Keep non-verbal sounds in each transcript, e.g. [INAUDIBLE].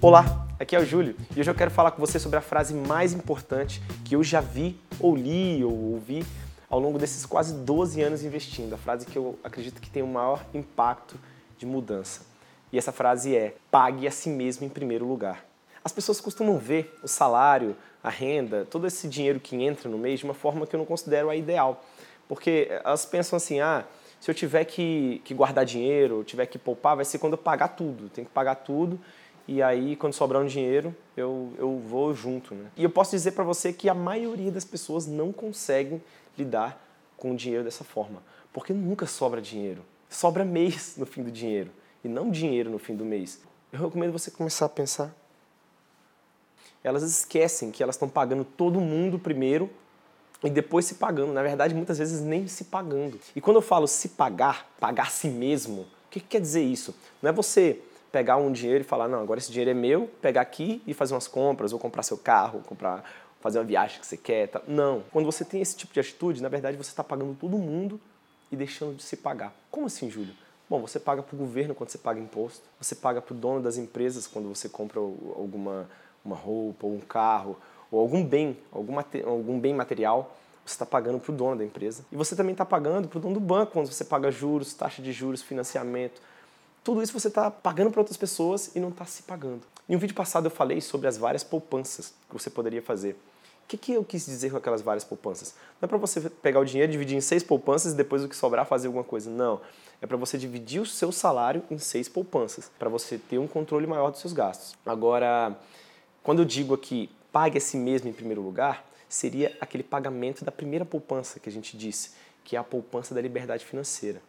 Olá, aqui é o Júlio e hoje eu quero falar com você sobre a frase mais importante que eu já vi, ou li, ou ouvi ao longo desses quase 12 anos investindo. A frase que eu acredito que tem o maior impacto de mudança. E essa frase é: pague a si mesmo em primeiro lugar. As pessoas costumam ver o salário, a renda, todo esse dinheiro que entra no mês de uma forma que eu não considero a ideal. Porque elas pensam assim: ah, se eu tiver que, que guardar dinheiro, tiver que poupar, vai ser quando eu pagar tudo. Tem que pagar tudo e aí quando sobrar um dinheiro eu, eu vou junto. Né? E eu posso dizer para você que a maioria das pessoas não conseguem lidar com o dinheiro dessa forma, porque nunca sobra dinheiro. Sobra mês no fim do dinheiro e não dinheiro no fim do mês. Eu recomendo você começar a pensar. Elas esquecem que elas estão pagando todo mundo primeiro e depois se pagando. Na verdade, muitas vezes nem se pagando. E quando eu falo se pagar, pagar a si mesmo, o que, que quer dizer isso? Não é você pegar um dinheiro e falar, não, agora esse dinheiro é meu, pegar aqui e fazer umas compras, ou comprar seu carro, comprar, fazer uma viagem que você quer. Tá? Não. Quando você tem esse tipo de atitude, na verdade você está pagando todo mundo e deixando de se pagar. Como assim, Júlio? Bom, você paga para o governo quando você paga imposto, você paga para o dono das empresas quando você compra alguma uma roupa, ou um carro, ou algum bem, algum, algum bem material, você está pagando para o dono da empresa. E você também está pagando para o dono do banco quando você paga juros, taxa de juros, financiamento, tudo isso você está pagando para outras pessoas e não está se pagando. Em um vídeo passado eu falei sobre as várias poupanças que você poderia fazer. O que, que eu quis dizer com aquelas várias poupanças? Não é para você pegar o dinheiro, dividir em seis poupanças e depois o que sobrar fazer alguma coisa. Não. É para você dividir o seu salário em seis poupanças, para você ter um controle maior dos seus gastos. Agora, quando eu digo aqui pague a si mesmo em primeiro lugar, seria aquele pagamento da primeira poupança que a gente disse, que é a poupança da liberdade financeira.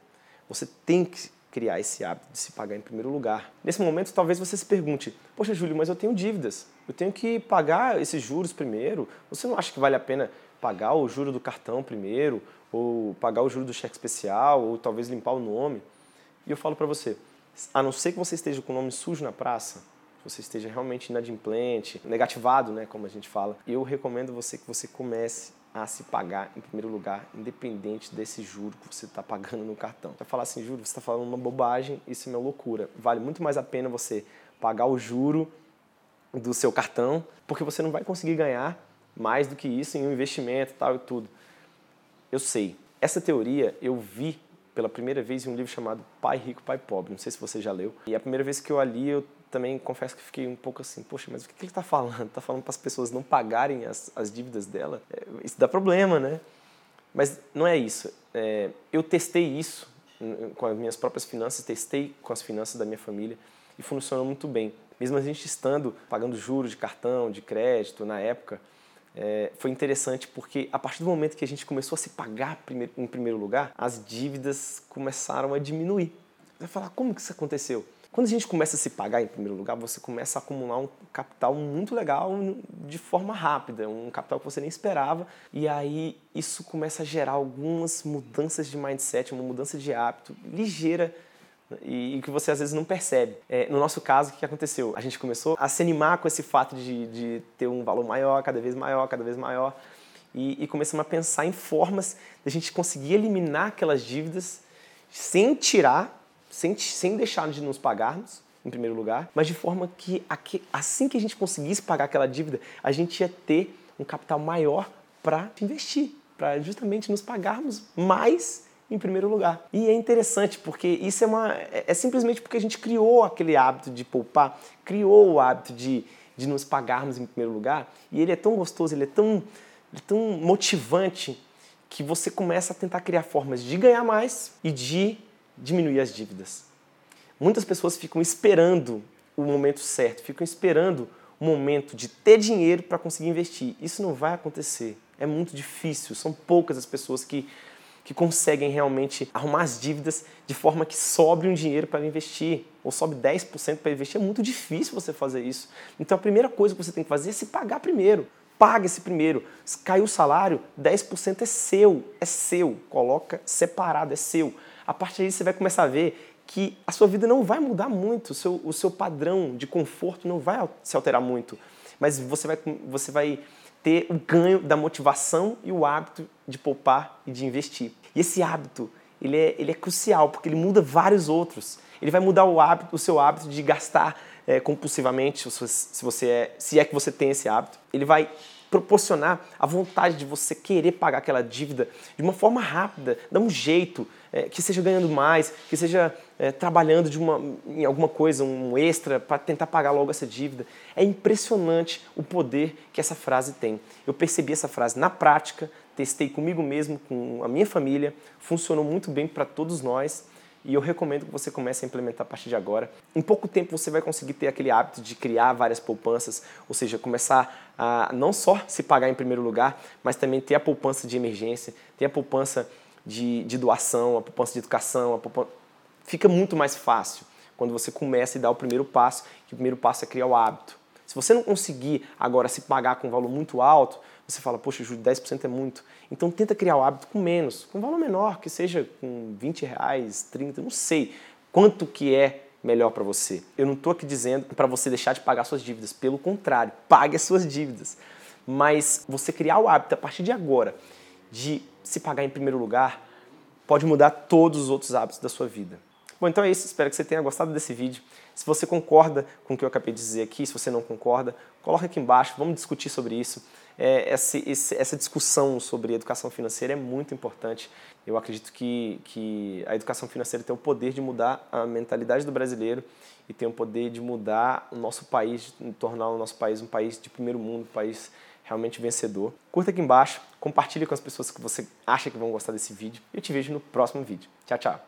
Você tem que criar esse hábito de se pagar em primeiro lugar. Nesse momento, talvez você se pergunte: Poxa, Júlio, mas eu tenho dívidas. Eu tenho que pagar esses juros primeiro. Você não acha que vale a pena pagar o juro do cartão primeiro? Ou pagar o juro do cheque especial? Ou talvez limpar o nome? E eu falo para você: a não ser que você esteja com o nome sujo na praça, você esteja realmente inadimplente, negativado, né, como a gente fala, eu recomendo você que você comece a se pagar em primeiro lugar, independente desse juro que você está pagando no cartão. Vai falar assim, juro, você está falando uma bobagem, isso é uma loucura. Vale muito mais a pena você pagar o juro do seu cartão, porque você não vai conseguir ganhar mais do que isso em um investimento tal e tudo. Eu sei. Essa teoria eu vi pela primeira vez em um livro chamado Pai Rico, Pai Pobre. Não sei se você já leu. E a primeira vez que eu li, eu também confesso que fiquei um pouco assim, poxa, mas o que ele está falando? Está [LAUGHS] falando para as pessoas não pagarem as, as dívidas dela? É, isso dá problema, né? Mas não é isso. É, eu testei isso com as minhas próprias finanças, testei com as finanças da minha família e funcionou muito bem. Mesmo a gente estando pagando juros de cartão, de crédito na época, é, foi interessante porque a partir do momento que a gente começou a se pagar em primeiro lugar, as dívidas começaram a diminuir. Você vai falar, como que isso aconteceu? Quando a gente começa a se pagar em primeiro lugar, você começa a acumular um capital muito legal de forma rápida, um capital que você nem esperava, e aí isso começa a gerar algumas mudanças de mindset, uma mudança de hábito ligeira e, que você às vezes não percebe. É, no nosso caso, o que aconteceu? A gente começou a se animar com esse fato de, de ter um valor maior, cada vez maior, cada vez maior, e, e começamos a pensar em formas de a gente conseguir eliminar aquelas dívidas sem tirar sem, sem deixar de nos pagarmos, em primeiro lugar, mas de forma que assim que a gente conseguisse pagar aquela dívida, a gente ia ter um capital maior para investir, para justamente nos pagarmos mais em primeiro lugar. E é interessante porque isso é uma é, é simplesmente porque a gente criou aquele hábito de poupar, criou o hábito de, de nos pagarmos em primeiro lugar, e ele é tão gostoso, ele é tão, ele é tão motivante que você começa a tentar criar formas de ganhar mais e de diminuir as dívidas. Muitas pessoas ficam esperando o momento certo, ficam esperando o momento de ter dinheiro para conseguir investir. Isso não vai acontecer. É muito difícil. São poucas as pessoas que, que conseguem realmente arrumar as dívidas de forma que sobre um dinheiro para investir, ou sobe 10% para investir. É muito difícil você fazer isso. Então a primeira coisa que você tem que fazer é se pagar primeiro. Paga esse primeiro. Caiu o salário, 10% é seu. É seu. Coloca separado, é seu a partir daí você vai começar a ver que a sua vida não vai mudar muito, o seu, o seu padrão de conforto não vai se alterar muito, mas você vai, você vai ter o ganho da motivação e o hábito de poupar e de investir. E esse hábito, ele é, ele é crucial, porque ele muda vários outros. Ele vai mudar o, hábito, o seu hábito de gastar é, compulsivamente, se você é, se é que você tem esse hábito. Ele vai proporcionar a vontade de você querer pagar aquela dívida de uma forma rápida, dar um jeito, é, que seja ganhando mais, que seja é, trabalhando de uma, em alguma coisa, um extra, para tentar pagar logo essa dívida. É impressionante o poder que essa frase tem. Eu percebi essa frase na prática, testei comigo mesmo, com a minha família, funcionou muito bem para todos nós e eu recomendo que você comece a implementar a partir de agora. Em pouco tempo você vai conseguir ter aquele hábito de criar várias poupanças, ou seja, começar a não só se pagar em primeiro lugar, mas também ter a poupança de emergência, ter a poupança de, de doação, a poupança de educação, a poupança... fica muito mais fácil quando você começa e dá o primeiro passo, que o primeiro passo é criar o hábito. Se você não conseguir agora se pagar com um valor muito alto, você fala, poxa, Júlio, 10% é muito. Então tenta criar o hábito com menos, com um valor menor, que seja com 20 reais, 30, não sei quanto que é melhor para você. Eu não estou aqui dizendo para você deixar de pagar suas dívidas, pelo contrário, pague as suas dívidas. Mas você criar o hábito a partir de agora de se pagar em primeiro lugar pode mudar todos os outros hábitos da sua vida. Bom, então é isso. Espero que você tenha gostado desse vídeo. Se você concorda com o que eu acabei de dizer aqui, se você não concorda, coloca aqui embaixo, vamos discutir sobre isso. É, essa, essa discussão sobre educação financeira é muito importante. Eu acredito que, que a educação financeira tem o poder de mudar a mentalidade do brasileiro e tem o poder de mudar o nosso país, de tornar o nosso país um país de primeiro mundo, um país realmente vencedor. Curta aqui embaixo, compartilhe com as pessoas que você acha que vão gostar desse vídeo eu te vejo no próximo vídeo. Tchau, tchau!